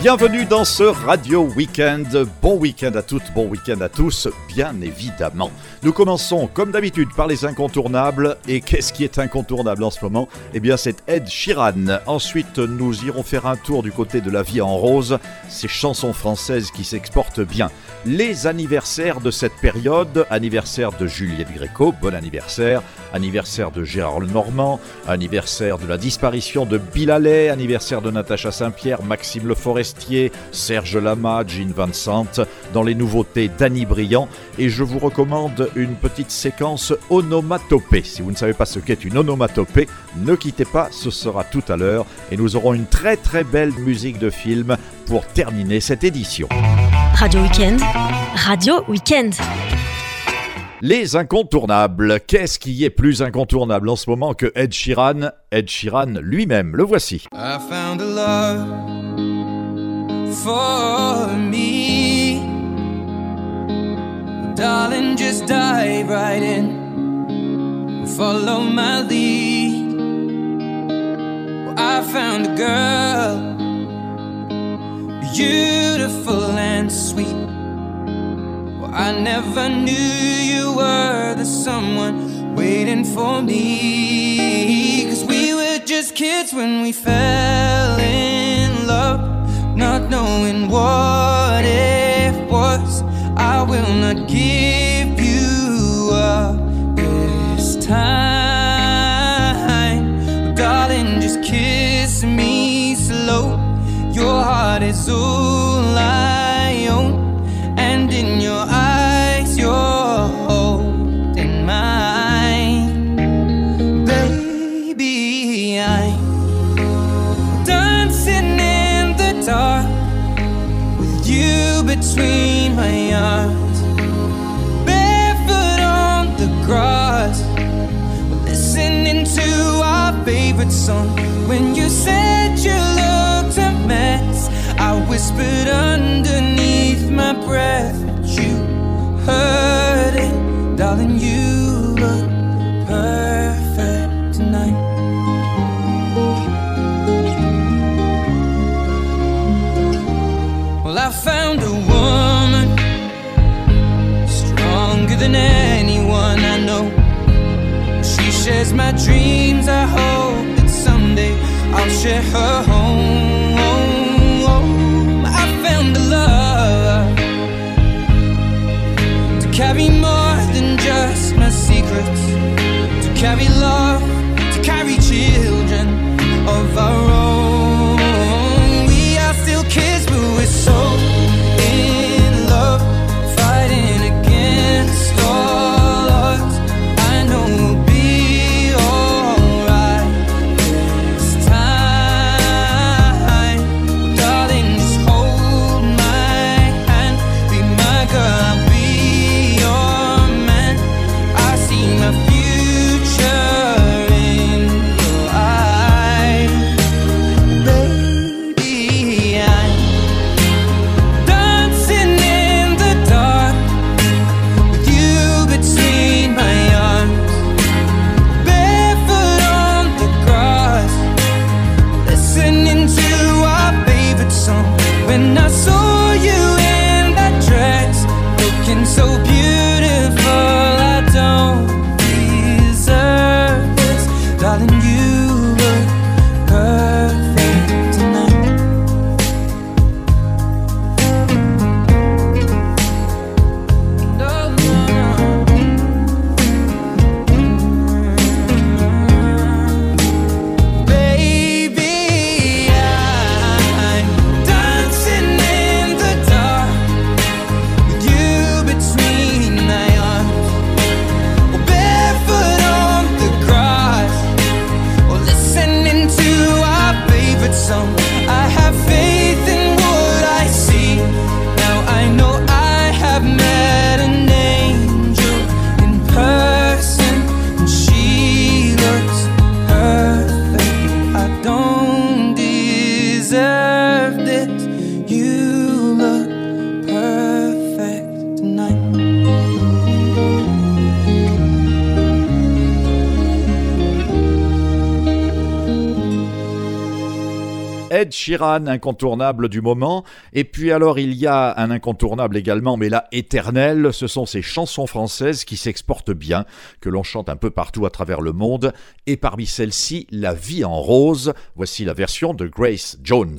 Bienvenue dans ce Radio Weekend. Bon week-end à toutes, bon week-end à tous, bien évidemment. Nous commençons comme d'habitude par les incontournables. Et qu'est-ce qui est incontournable en ce moment? Eh bien, c'est Ed Sheeran. Ensuite, nous irons faire un tour du côté de la vie en rose, ces chansons françaises qui s'exportent bien. Les anniversaires de cette période, anniversaire de Juliette Gréco, bon anniversaire, anniversaire de Gérard Lenormand, anniversaire de la disparition de Bill Haley, anniversaire de Natacha Saint-Pierre, Maxime Le Forestier, Serge Lama, Jean Vincent, dans les nouveautés d'Annie Briand. Et je vous recommande une petite séquence onomatopée. Si vous ne savez pas ce qu'est une onomatopée, ne quittez pas, ce sera tout à l'heure. Et nous aurons une très très belle musique de film pour terminer cette édition. Radio Weekend, Radio Weekend. Les incontournables. Qu'est-ce qui est plus incontournable en ce moment que Ed Sheeran Ed Sheeran lui-même, le voici. I found a love for me. Darling, just dive right in. Follow my lead. I found a girl, beautiful and sweet. Well, I never knew you were the someone waiting for me. Cause we were just kids when we fell in love, not knowing what it was. I will not give you up this time. Darling, just kiss. Your heart is all I own, and in your eyes, you're holding mine. Baby, I'm dancing in the dark with you between my arms, barefoot on the grass, listening to our favorite song. Whispered underneath my breath that you heard it, darling. You look perfect tonight. Well, I found a woman stronger than anyone I know. She shares my dreams. I hope that someday I'll share her home. Carry more than just my secrets, to carry love, Incontournable du moment. Et puis alors, il y a un incontournable également, mais là, éternel. Ce sont ces chansons françaises qui s'exportent bien, que l'on chante un peu partout à travers le monde. Et parmi celles-ci, La vie en rose. Voici la version de Grace Jones.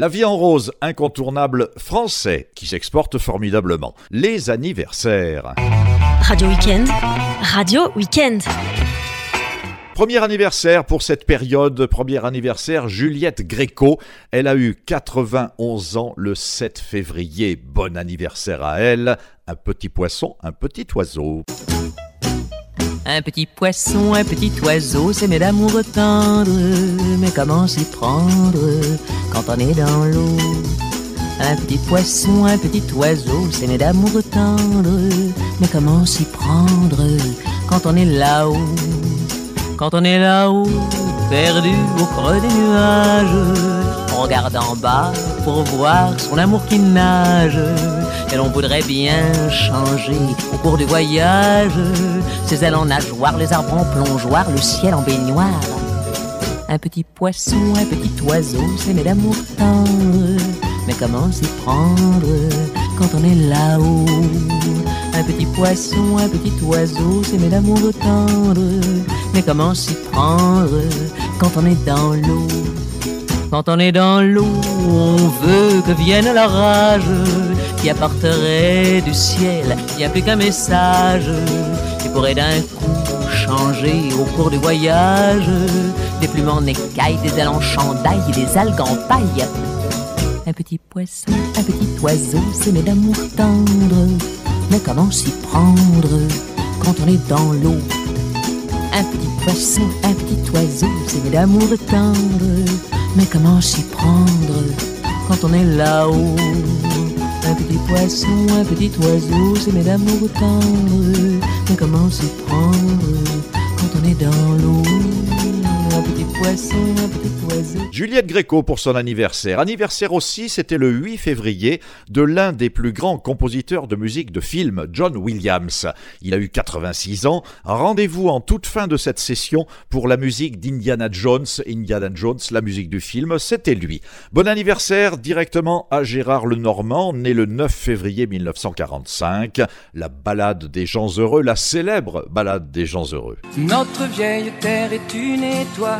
La vie en rose, incontournable français, qui s'exporte formidablement. Les anniversaires. Radio Weekend, Radio Weekend. Premier anniversaire pour cette période, premier anniversaire, Juliette Gréco. Elle a eu 91 ans le 7 février. Bon anniversaire à elle. Un petit poisson, un petit oiseau. Un petit poisson, un petit oiseau, c'est mes d'amour tendre. Mais comment s'y prendre quand on est dans l'eau? Un petit poisson, un petit oiseau, c'est mes d'amour tendre. Mais comment s'y prendre quand on est là-haut? Quand on est là-haut, perdu au creux des nuages, regarde en bas pour voir son amour qui nage et l'on voudrait bien changer au cours du voyage. Ses ailes en nageoire, les arbres en plongeoir, le ciel en baignoire. Un petit poisson, un petit oiseau, c'est mes d'amour tendre. Mais comment s'y prendre quand on est là-haut? Un petit poisson, un petit oiseau, c'est mes d'amour tendre. Mais comment s'y prendre quand on est dans l'eau? Quand on est dans l'eau, on veut que vienne l'orage qui apporterait du ciel bien plus qu'un message qui pourrait d'un coup changer au cours du voyage des plumes en écailles, des ailes en et des algues en paille. Un petit poisson, un petit oiseau, c'est mes d'amour tendre. Mais comment s'y prendre quand on est dans l'eau? Un petit poisson, un petit oiseau, c'est mes d'amour tendre. Mais comment s'y prendre quand on est là-haut? Un petit poisson, un petit oiseau, c'est mes d'amour tendre. Mais comment s'y prendre quand on est dans l'eau? Petit poisson, un petit oiseau. Juliette Gréco pour son anniversaire. Anniversaire aussi, c'était le 8 février de l'un des plus grands compositeurs de musique de film, John Williams. Il a eu 86 ans. Rendez-vous en toute fin de cette session pour la musique d'Indiana Jones. Indiana Jones, la musique du film, c'était lui. Bon anniversaire directement à Gérard Lenormand, né le 9 février 1945. La balade des gens heureux, la célèbre balade des gens heureux. Notre vieille terre est une étoile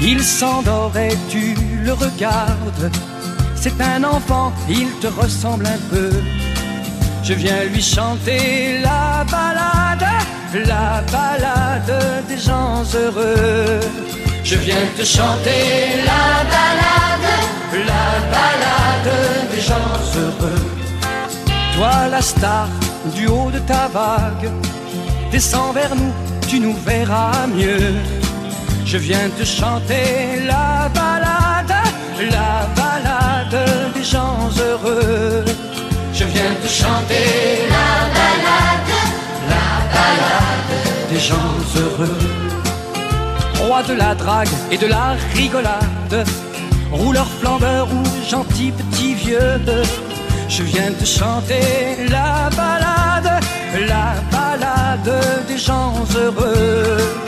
Il s'endort et tu le regardes. C'est un enfant, il te ressemble un peu. Je viens lui chanter la balade, la balade des gens heureux. Je viens te chanter la balade, la balade des gens heureux. Toi la star du haut de ta vague, descends vers nous, tu nous verras mieux. Je viens te chanter la balade, la balade des gens heureux. Je viens te chanter la balade, la balade des gens heureux. Roi de la drague et de la rigolade, rouleur flambeur ou gentil petit vieux. Je viens te chanter la balade, la balade des gens heureux.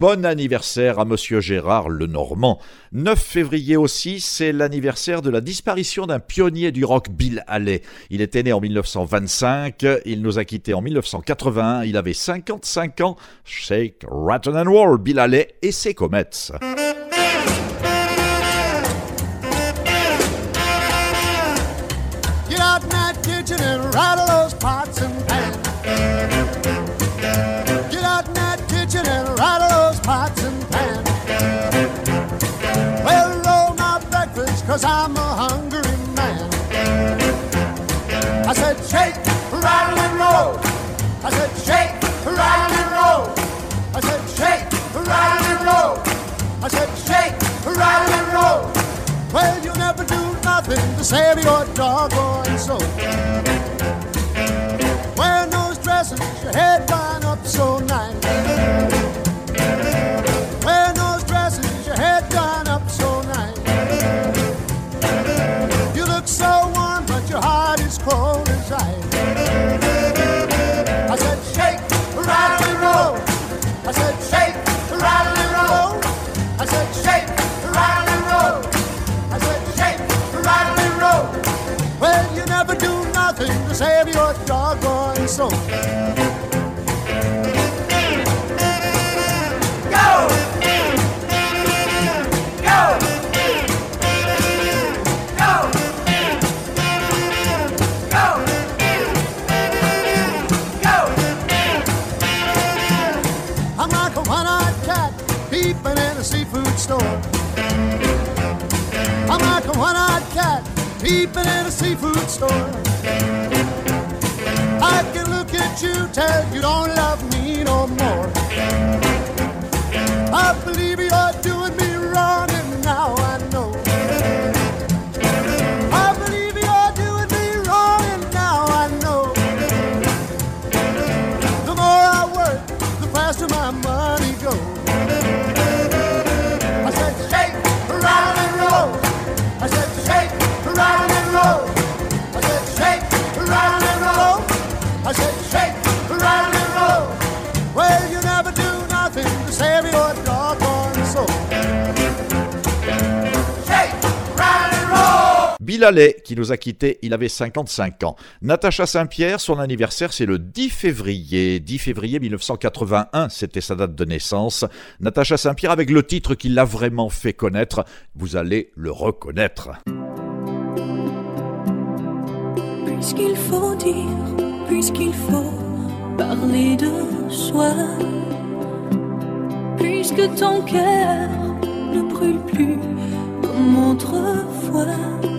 Bon anniversaire à Monsieur Gérard Lenormand. 9 février aussi, c'est l'anniversaire de la disparition d'un pionnier du rock, Bill Haley. Il était né en 1925, il nous a quittés en 1981, il avait 55 ans. Shake, Rattle and Roll, Bill Haley et ses Comets. Get out kitchen and rattle cause I'm a hungry man. I said, shake, rattle and roll. I said, shake, rattle and roll. I said, shake, rattle and roll. I said, shake, rattle and roll. Well, you never do nothing to save your doggone soul. Wearing those dresses, your head save your doggone soul. Go! Go! Go! Go! Go! I'm like a one-eyed cat peeping in a seafood store. I'm like a one-eyed cat peeping in a seafood store. Tell you don't Haley, qui nous a quittés, il avait 55 ans. Natacha Saint-Pierre, son anniversaire, c'est le 10 février. 10 février 1981, c'était sa date de naissance. Natacha Saint-Pierre avec le titre qui l'a vraiment fait connaître. Vous allez le reconnaître. Puisqu'il faut dire, puisqu'il faut parler de soi, puisque ton cœur ne brûle plus comme autrefois,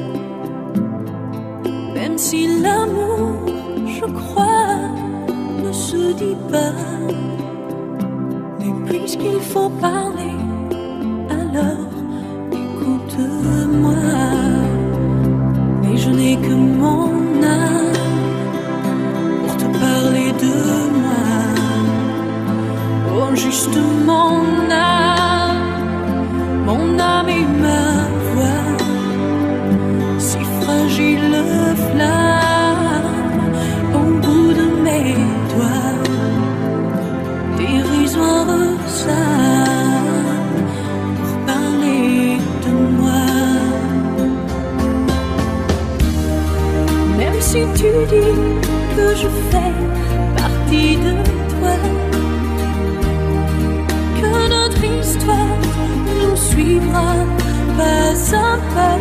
même si l'amour, je crois, ne se dit pas, mais puisqu'il faut parler, alors écoute-moi. Mais je n'ai que mon âme pour te parler de moi. Oh, juste mon âme, que je fais partie de toi, que notre histoire nous suivra pas à pas.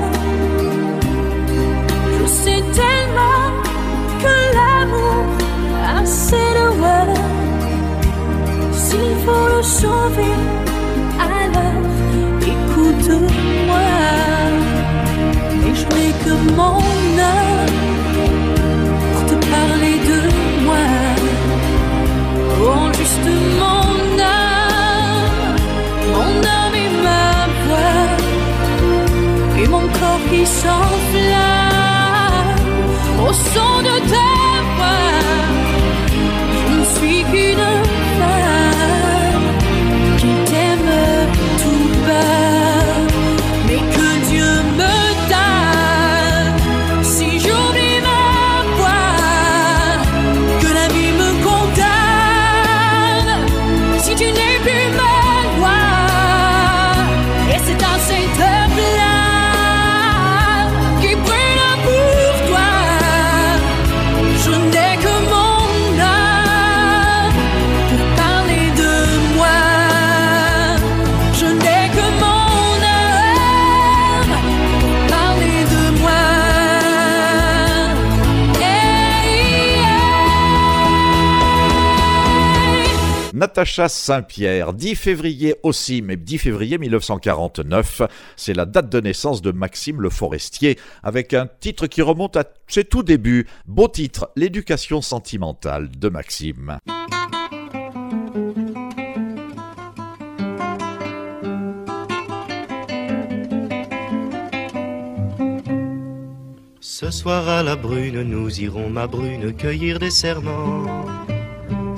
Je sais tellement que l'amour a ses lois. S'il faut le sauver, alors écoute-moi. Et je n'ai que mon âme Juste mon âme, mon âme et ma voix, et mon corps qui s'enflamme au son de ta Natacha Saint-Pierre, 10 février aussi, mais 10 février 1949, c'est la date de naissance de Maxime Le Forestier, avec un titre qui remonte à ses tout débuts. Beau titre, L'éducation sentimentale de Maxime. Ce soir à la brune, nous irons, ma brune, cueillir des serments.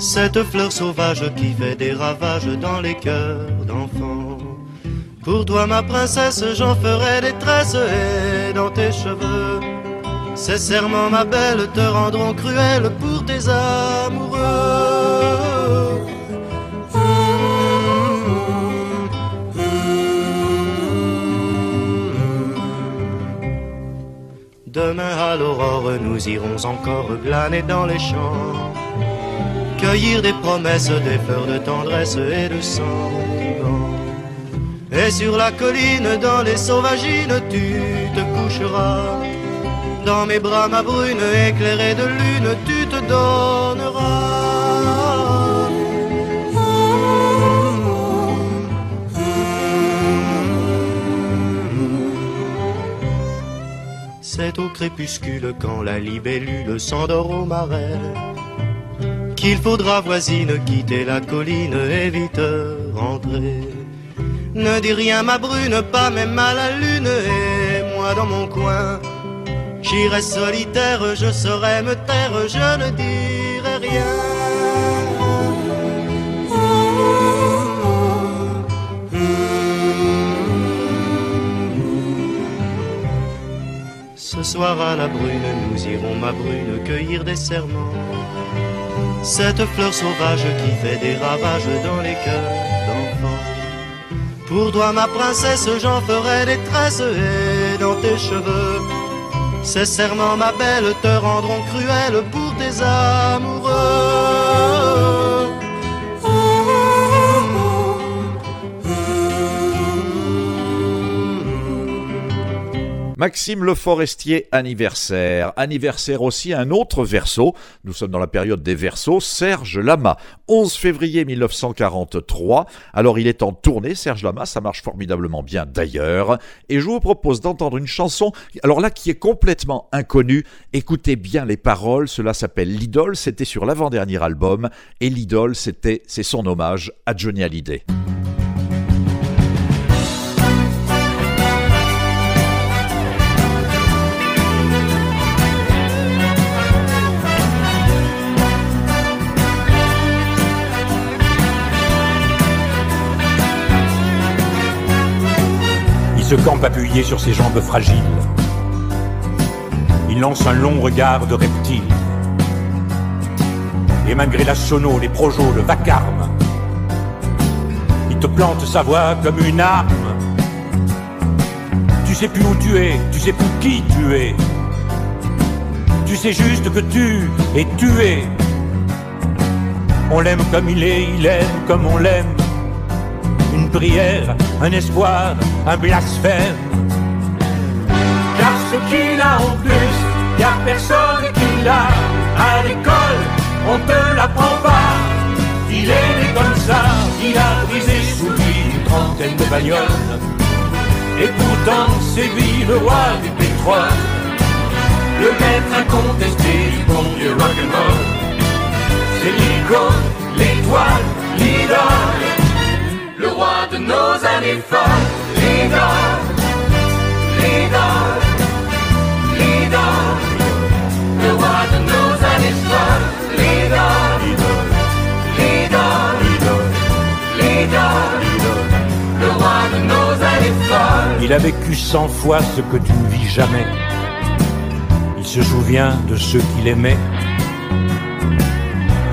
Cette fleur sauvage qui fait des ravages dans les cœurs d'enfants. Pour toi, ma princesse, j'en ferai des tresses et dans tes cheveux. Ces serments, ma belle, te rendront cruelle pour tes amoureux. Demain à l'aurore, nous irons encore glaner dans les champs, cueillir des promesses, des fleurs de tendresse et de sentiments. Et sur la colline, dans les sauvagines, tu te coucheras. Dans mes bras, ma brune, éclairée de lune, tu te donneras. C'est au crépuscule quand la libellule s'endort au marais qu'il faudra voisine quitter la colline et vite rentrer. Ne dis rien ma brune, pas même à la lune et moi dans mon coin. J'irai solitaire, je saurai me taire, je ne dirai rien. Ce soir à la brune, nous irons, ma brune, cueillir des serments. Cette fleur sauvage qui fait des ravages dans les cœurs d'enfants. Pour toi, ma princesse, j'en ferai des tresses et dans tes cheveux. Ces serments, ma belle, te rendront cruelle pour tes amoureux. Maxime Le Forestier anniversaire. Anniversaire aussi un autre verso. Nous sommes dans la période des versos. Serge Lama. 11 février 1943. Alors il est en tournée, Serge Lama. Ça marche formidablement bien d'ailleurs. Et je vous propose d'entendre une chanson. Alors là, qui est complètement inconnue. Écoutez bien les paroles. Cela s'appelle L'idole. C'était sur l'avant-dernier album. Et l'idole, c'était, c'est son hommage à Johnny Hallyday. Se campe appuyé sur ses jambes fragiles. Il lance un long regard de reptile. Et malgré la sono, les projos, le vacarme, il te plante sa voix comme une arme. Tu sais plus où tu es, tu sais plus qui tu es. Tu sais juste que tu es tué. On l'aime comme il est, il aime comme on l'aime prière, un espoir, un blasphème. Car ce qu'il a en plus, y a personne qui l'a. À l'école, on te l'apprend pas. Il est né comme ça, il a brisé sous lui une trentaine de bagnoles. Et pourtant, c'est lui le roi du pétrole. Le maître incontesté du bon vieux rock'n'roll. C'est l'icône, l'étoile, l'idole le roi de nos années folles, l'idole, l'idole, l'idole, le roi de nos années folles, l'idole, l'idole, l'idole, le roi de nos années folles. Il a vécu cent fois ce que tu ne vis jamais. Il se souvient de ceux qu'il aimait.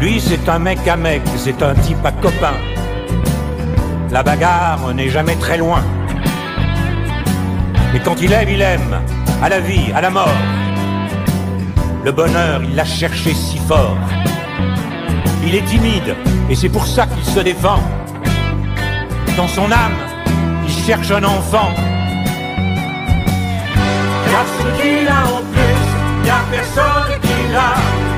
Lui, c'est un mec à mec, c'est un type à copain la bagarre n'est jamais très loin. Et quand il aime, il aime, à la vie, à la mort. Le bonheur, il l'a cherché si fort. Il est timide, et c'est pour ça qu'il se défend. Dans son âme, il cherche un enfant. Car ce qu'il a en plus, y a personne qui l'a.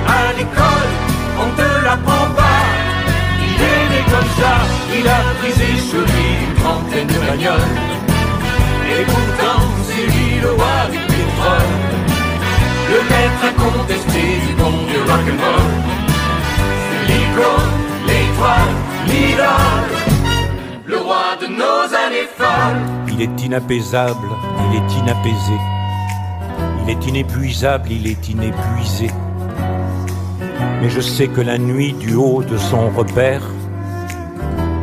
À l'école, on ne l'apprend. Il a brisé sur lui une trentaine de bagnoles. Et pourtant, c'est lui le roi du pétrole. Le maître incontesté du bon vieux rock'n'roll. C'est l'icône, l'étoile, l'idole. Le roi de nos années folles. Il est inapaisable, il est inapaisé. Il est inépuisable, il est inépuisé. Mais je sais que la nuit, du haut de son repère,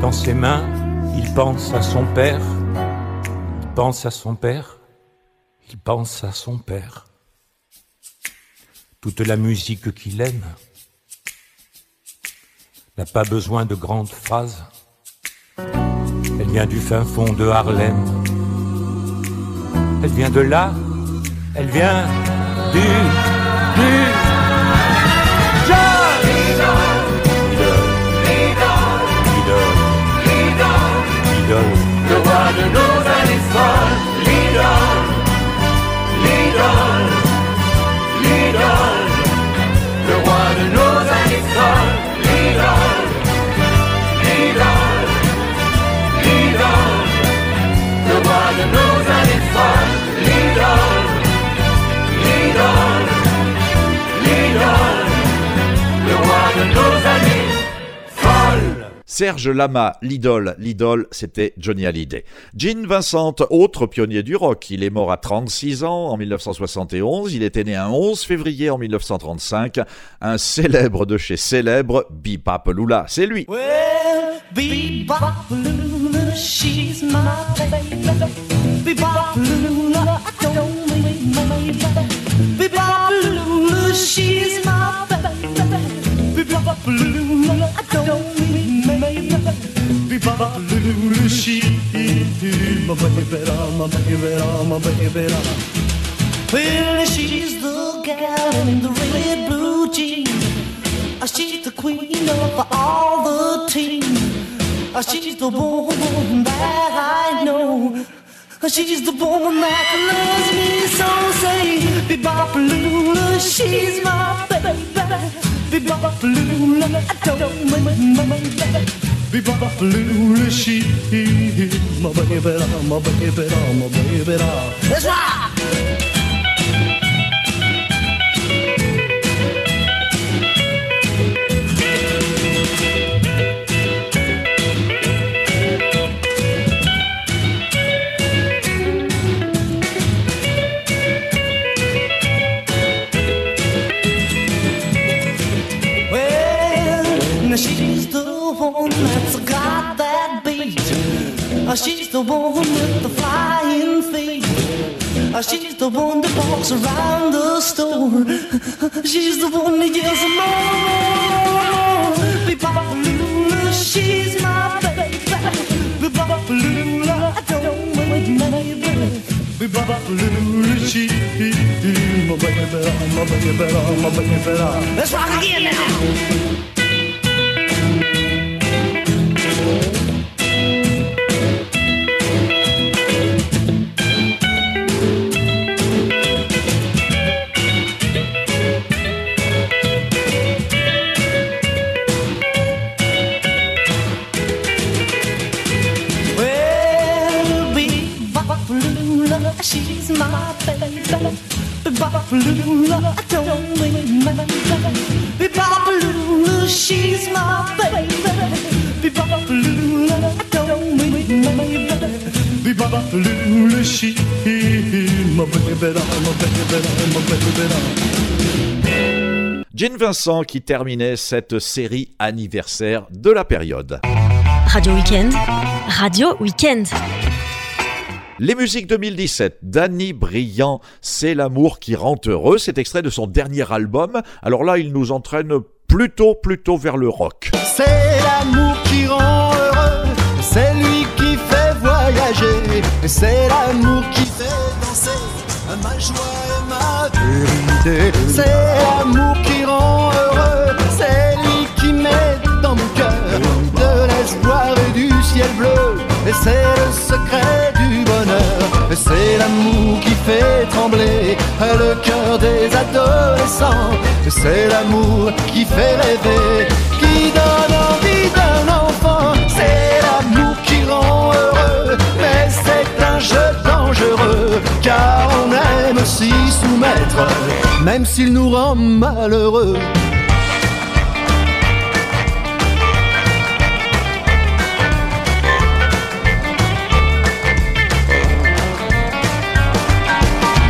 dans ses mains, il pense à son père. Il pense à son père. Il pense à son père. Toute la musique qu'il aime n'a pas besoin de grandes phrases. Elle vient du fin fond de Harlem. Elle vient de là. Elle vient du, du, le Serge Lama, l'idole, l'idole, c'était Johnny Hallyday. Gene Vincent, autre pionnier du rock, il est mort à 36 ans en 1971, il était né un 11 février en 1935, un célèbre de chez célèbre, Bipapelula, c'est lui. I don't. I don't mean my baby. Bebop-Lula, she's my baby, my baby, my baby. Well, she's the gal in the red blue jeans. She's the queen of all the teams. Uh, She's the woman that I know. Uh, She's the woman that loves me so. Say, Bebop-Lula, she's my baby. Bebop-Lula, I don't mind my baby. Bebop-Lula, she's my baby, my baby, my baby. That's right. She's the one that's got that beat. She's the one with the flying feet. She's the one that walks around the store. She's the one that yells more. Bebop-Lula, she's my baby. Bebop-Lula, I don't wait, baby. Bebop-Lula, she's my baby, my baby, my baby. Let's rock again now. Gene Vincent qui terminait cette série anniversaire de la période. Radio Weekend, Radio Weekend. Les musiques 2017, Danny Briand, C'est l'amour qui rend heureux, c'est extrait de son dernier album. Alors là, il nous entraîne plutôt, plutôt vers le rock. C'est l'amour qui rend heureux, c'est lui qui fait voyager, c'est l'amour qui fait danser ma joie ma vérité. C'est l'amour qui rend heureux, c'est lui qui met dans mon cœur de l'espoir et du ciel bleu. Et c'est le secret du bonheur, et c'est l'amour qui fait trembler le cœur des adolescents. C'est l'amour qui fait rêver, même s'il nous rend malheureux.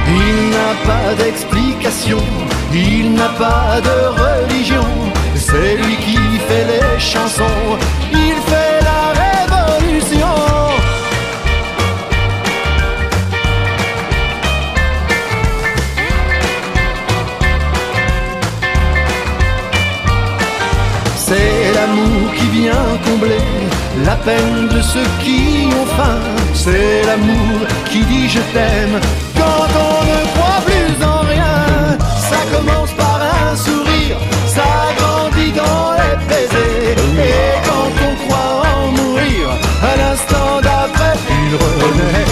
Il n'a pas d'explication, il n'a pas de religion. C'est lui qui fait les chansons, la peine de ceux qui ont faim. C'est l'amour qui dit je t'aime quand on ne croit plus en rien. Ça commence par un sourire, ça grandit dans les baisers. Et quand on croit en mourir, à l'instant d'après, il renaît.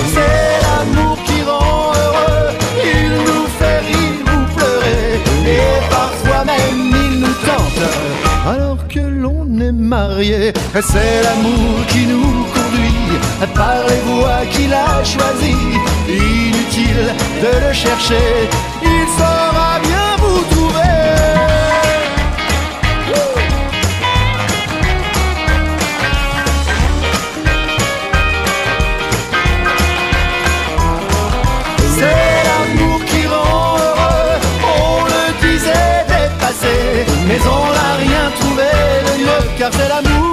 C'est l'amour qui nous conduit. Par les voies qu'il a choisies. Inutile de le chercher, il saura car c'est l'amour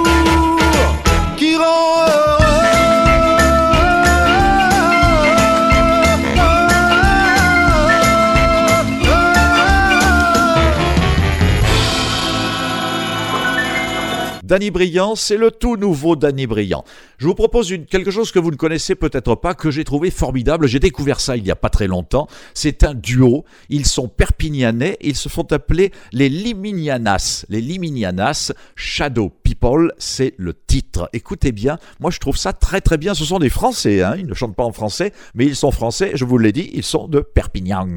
Danny Briand, c'est le tout nouveau Danny Briand. Je vous propose quelque chose que vous ne connaissez peut-être pas, que j'ai trouvé formidable. J'ai découvert ça il n'y a pas très longtemps. C'est un duo. Ils sont perpignanais. Ils se font appeler les Liminianas. Les Liminianas, Shadow People, c'est le titre. Écoutez bien, moi je trouve ça très très bien. Ce sont des Français, hein. ils ne chantent pas en français, mais ils sont français. Je vous l'ai dit, ils sont de Perpignan.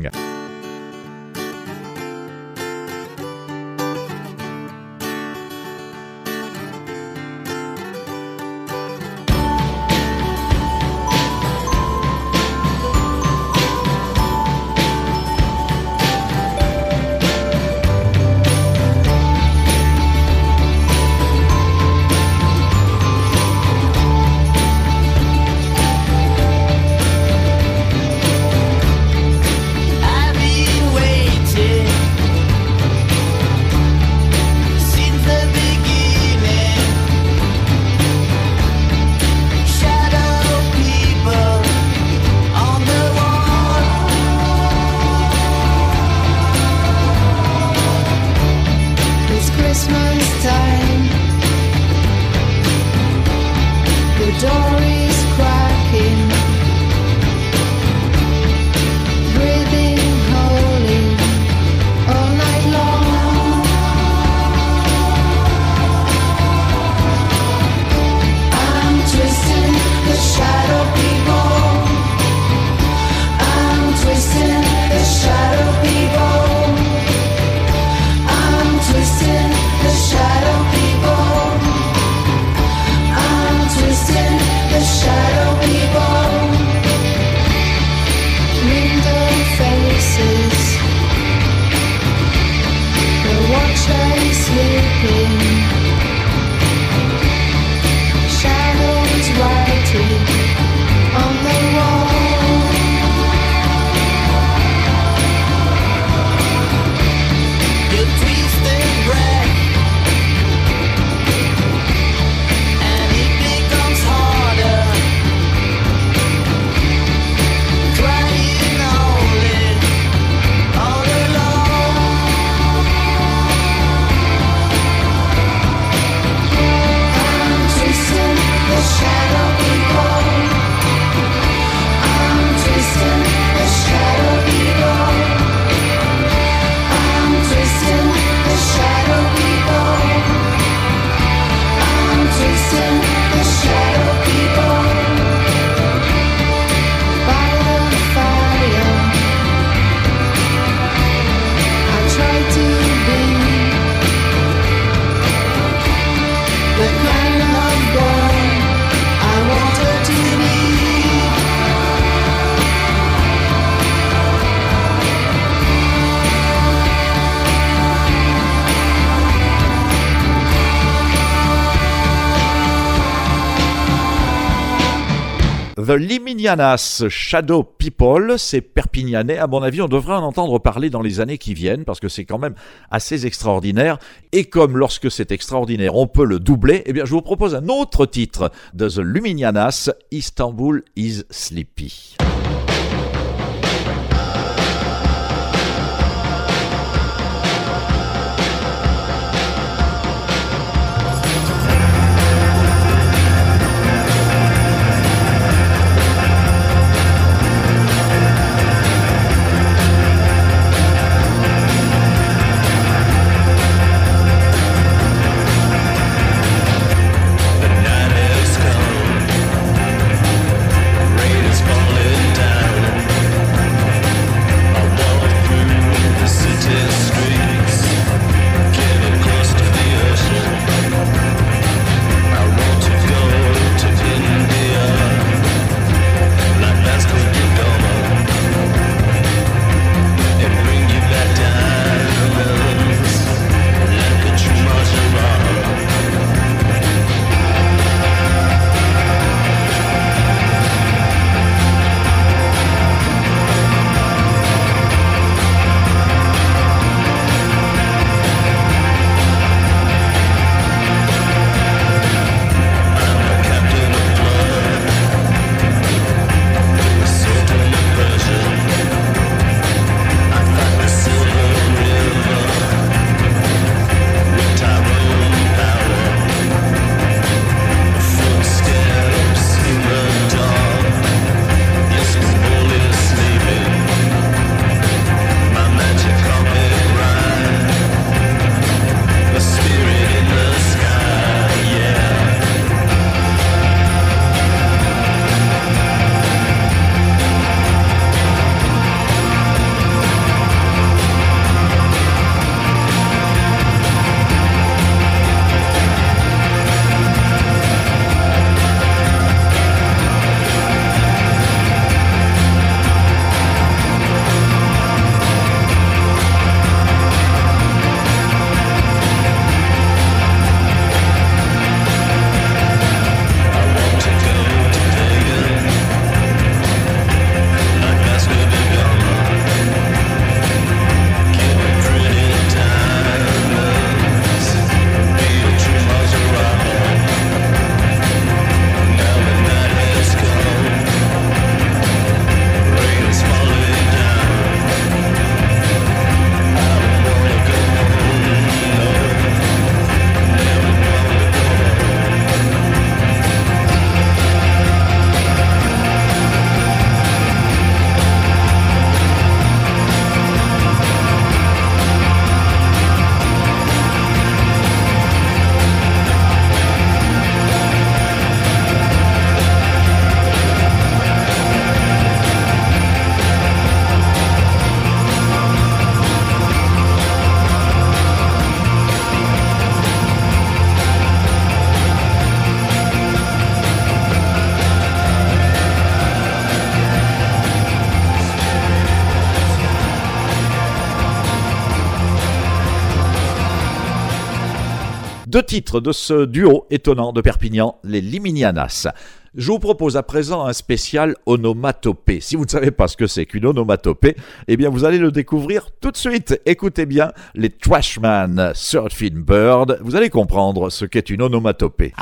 The Liminianas Shadow People, c'est perpignanais. À mon avis, on devrait en entendre parler dans les années qui viennent parce que c'est quand même assez extraordinaire. Et comme lorsque c'est extraordinaire, on peut le doubler, eh bien, je vous propose un autre titre de The Luminianas, Istanbul is Sleepy. deux titres de ce duo étonnant de Perpignan, les Liminianas. Je vous propose à présent un spécial onomatopée. Si vous ne savez pas ce que c'est qu'une onomatopée, eh bien vous allez le découvrir tout de suite. Écoutez bien les Trashman Surfing Bird. Vous allez comprendre ce qu'est une onomatopée.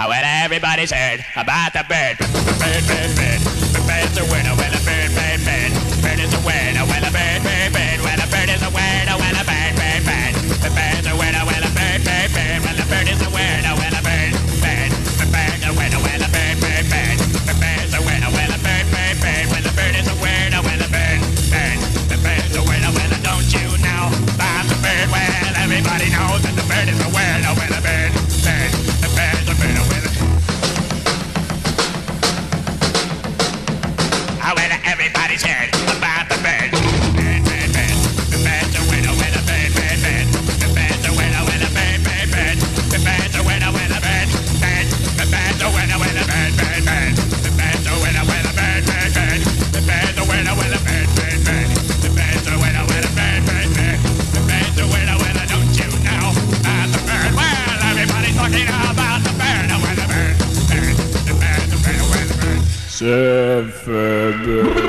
Sevföbö.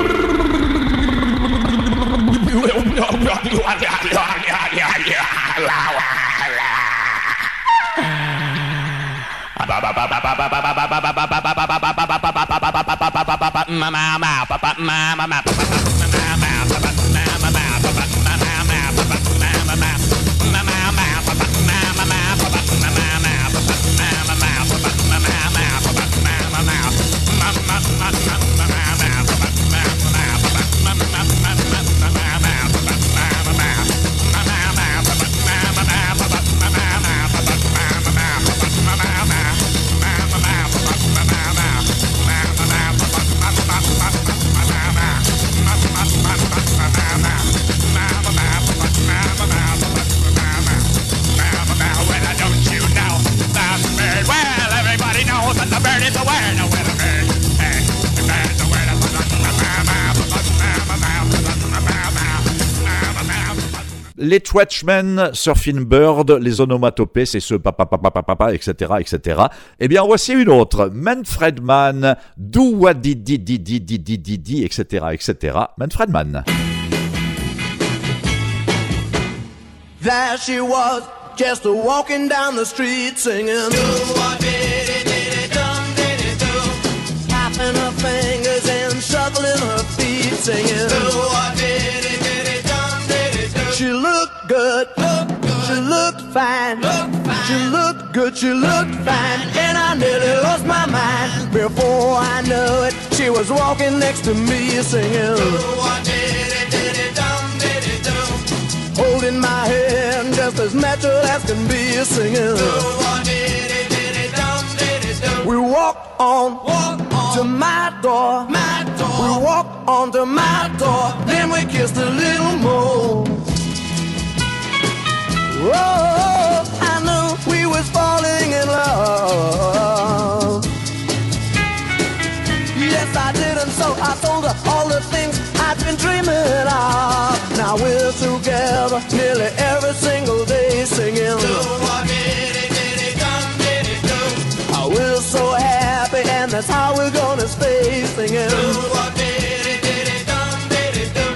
Les Twatchmen, Surfing Bird, les onomatopées, c'est ce papa papa papa etc., etc. Eh bien, voici une autre. Manfred Mann, Do What Did Did Did Did Did Did Did Did, etc., etc. Manfred Mann. There she was, just walking down the street singing. Her. She looked good, she looked fine, she looked good, she looked fine, and I nearly lost my mind. Before I knew it, she was walking next to me singing. Holding my hand just as natural as can be singing. We walk on, to my door. my door. We walk on to my door. Then we kissed a little more. Oh, I knew we was falling in love. Yes, I did, and so I told her all the things I'd been dreaming of. Now we're together nearly every single day singing. Oh, we're so happy, and that's how we're gonna stay singing.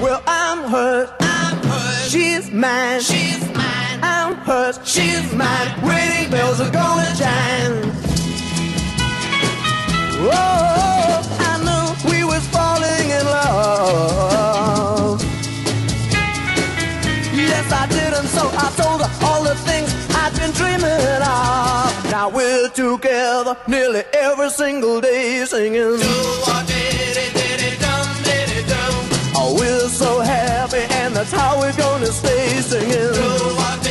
Well, I'm. I'm. She's mine. She's mine. I'm hers. She's mine. Wedding bells are gonna chime. Whoa, I knew we was falling in love. Yes, I did, and so I told her all the things I'd been dreaming of. Now we're together nearly every single day singing. Oh, we're so happy, and that's how we're gonna stay singing. Do I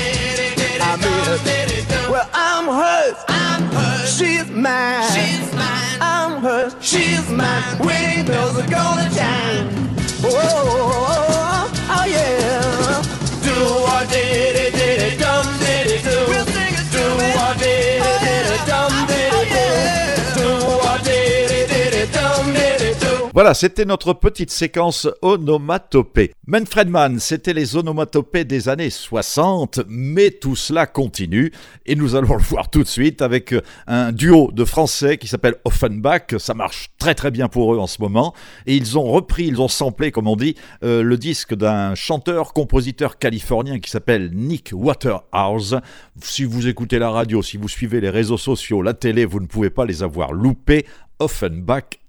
mean, well, I'm hers. I'm hers. She's mine. She's mine. I'm hers. She's mine. Wedding bells are gonna chime. Oh, oh yeah. Do what did it, did it, dum Voilà, c'était notre petite séquence onomatopée. Manfred Mann, c'était les onomatopées des années 60, mais tout cela continue et nous allons le voir tout de suite avec un duo de français qui s'appelle Offenbach. Ça marche très très bien pour eux en ce moment et ils ont repris, ils ont samplé, comme on dit, euh, le disque d'un chanteur-compositeur californien qui s'appelle Nick Waterhouse. Si vous écoutez la radio, si vous suivez les réseaux sociaux, la télé, vous ne pouvez pas les avoir loupés. Offenbach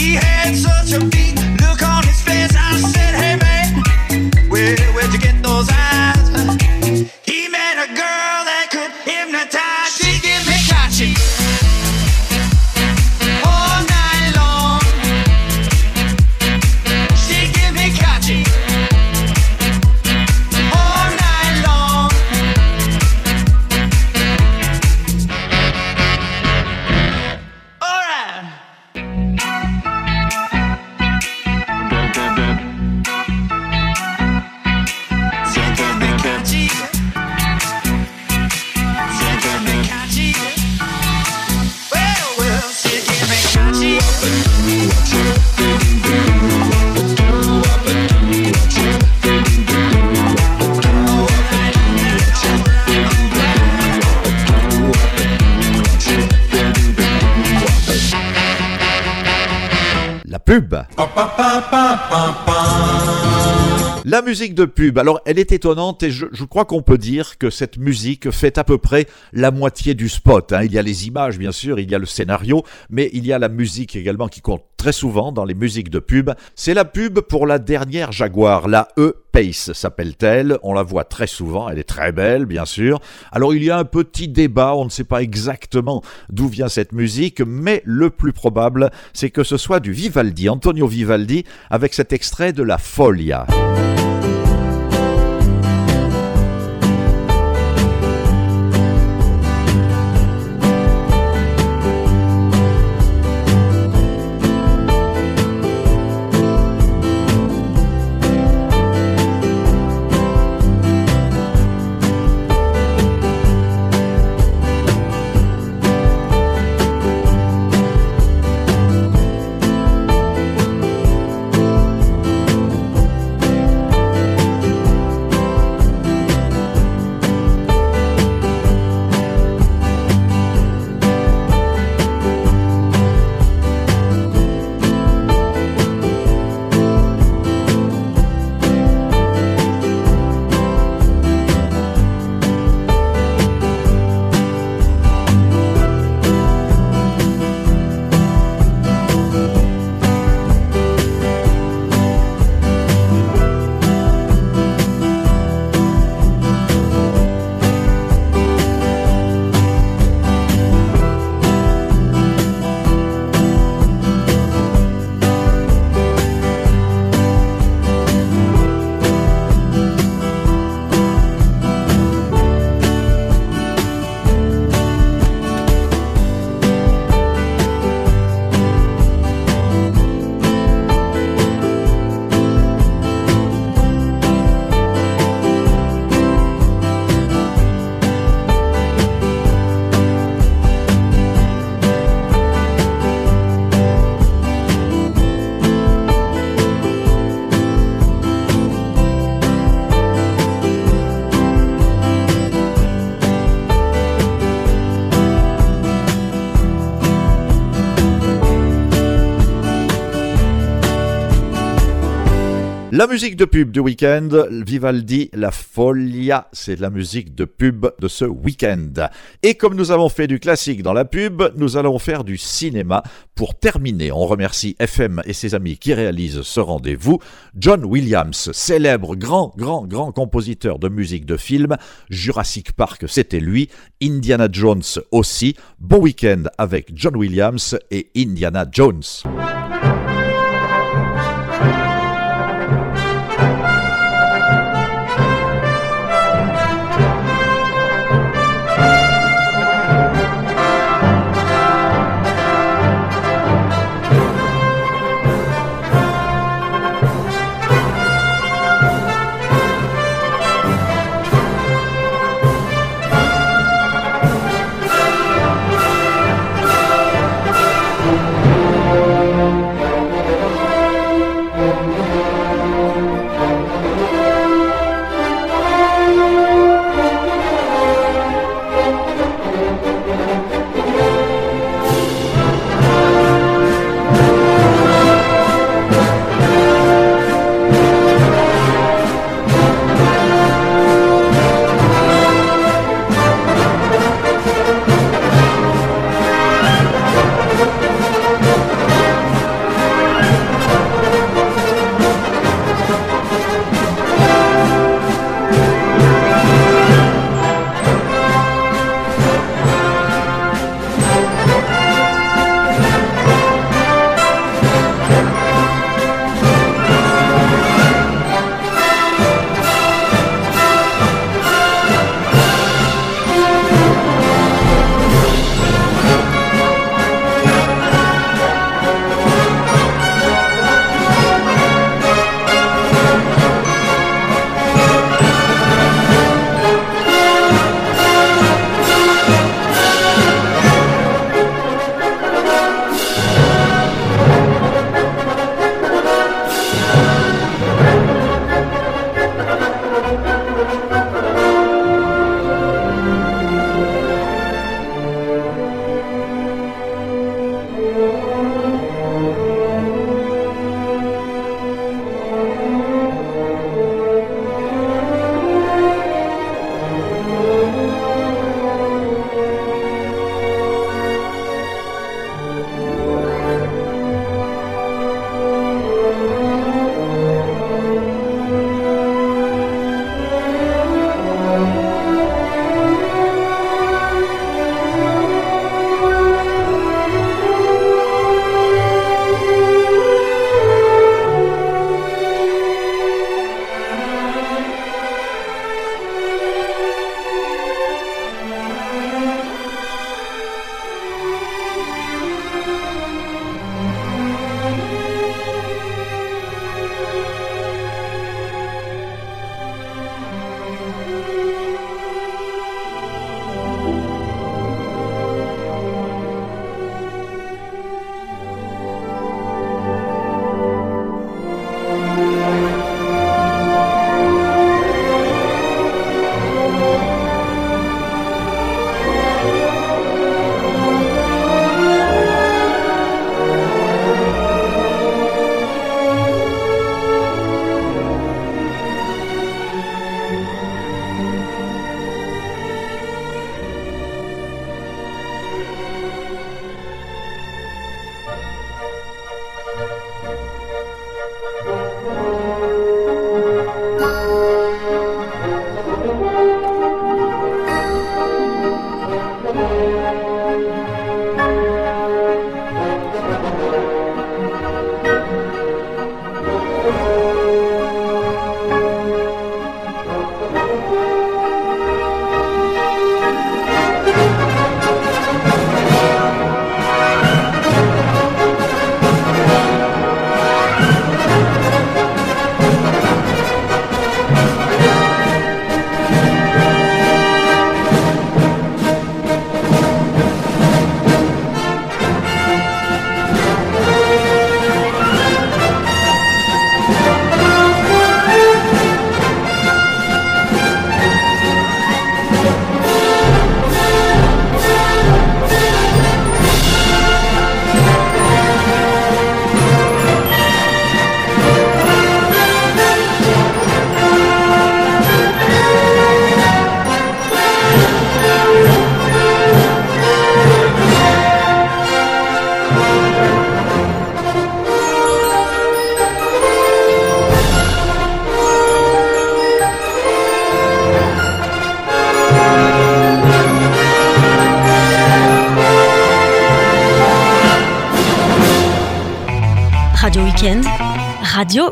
He had such a weak look on his face. I said, Hey man, where'd you get those eyes? He met a girl that could La musique de pub, alors elle est étonnante et je, crois qu'on peut dire que cette musique fait à peu près la moitié du spot. hein. Il y a les images bien sûr, il y a le scénario, mais il y a la musique également qui compte très souvent dans les musiques de pub. C'est la pub pour la dernière Jaguar, la E-Pace s'appelle-t-elle. On la voit très souvent, elle est très belle bien sûr. Alors il y a un petit débat, on ne sait pas exactement d'où vient cette musique, mais le plus probable c'est que ce soit du Vivaldi, Antonio Vivaldi, avec cet extrait de la Folia. La musique de pub du week-end, Vivaldi, la Folia, c'est la musique de pub de ce week-end. Et comme nous avons fait du classique dans la pub, nous allons faire du cinéma. Pour terminer, on remercie FM et ses amis qui réalisent ce rendez-vous. John Williams, célèbre grand, grand, grand compositeur de musique de film. Jurassic Park, c'était lui. Indiana Jones aussi. Bon week-end avec John Williams et Indiana Jones.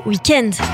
Weekend.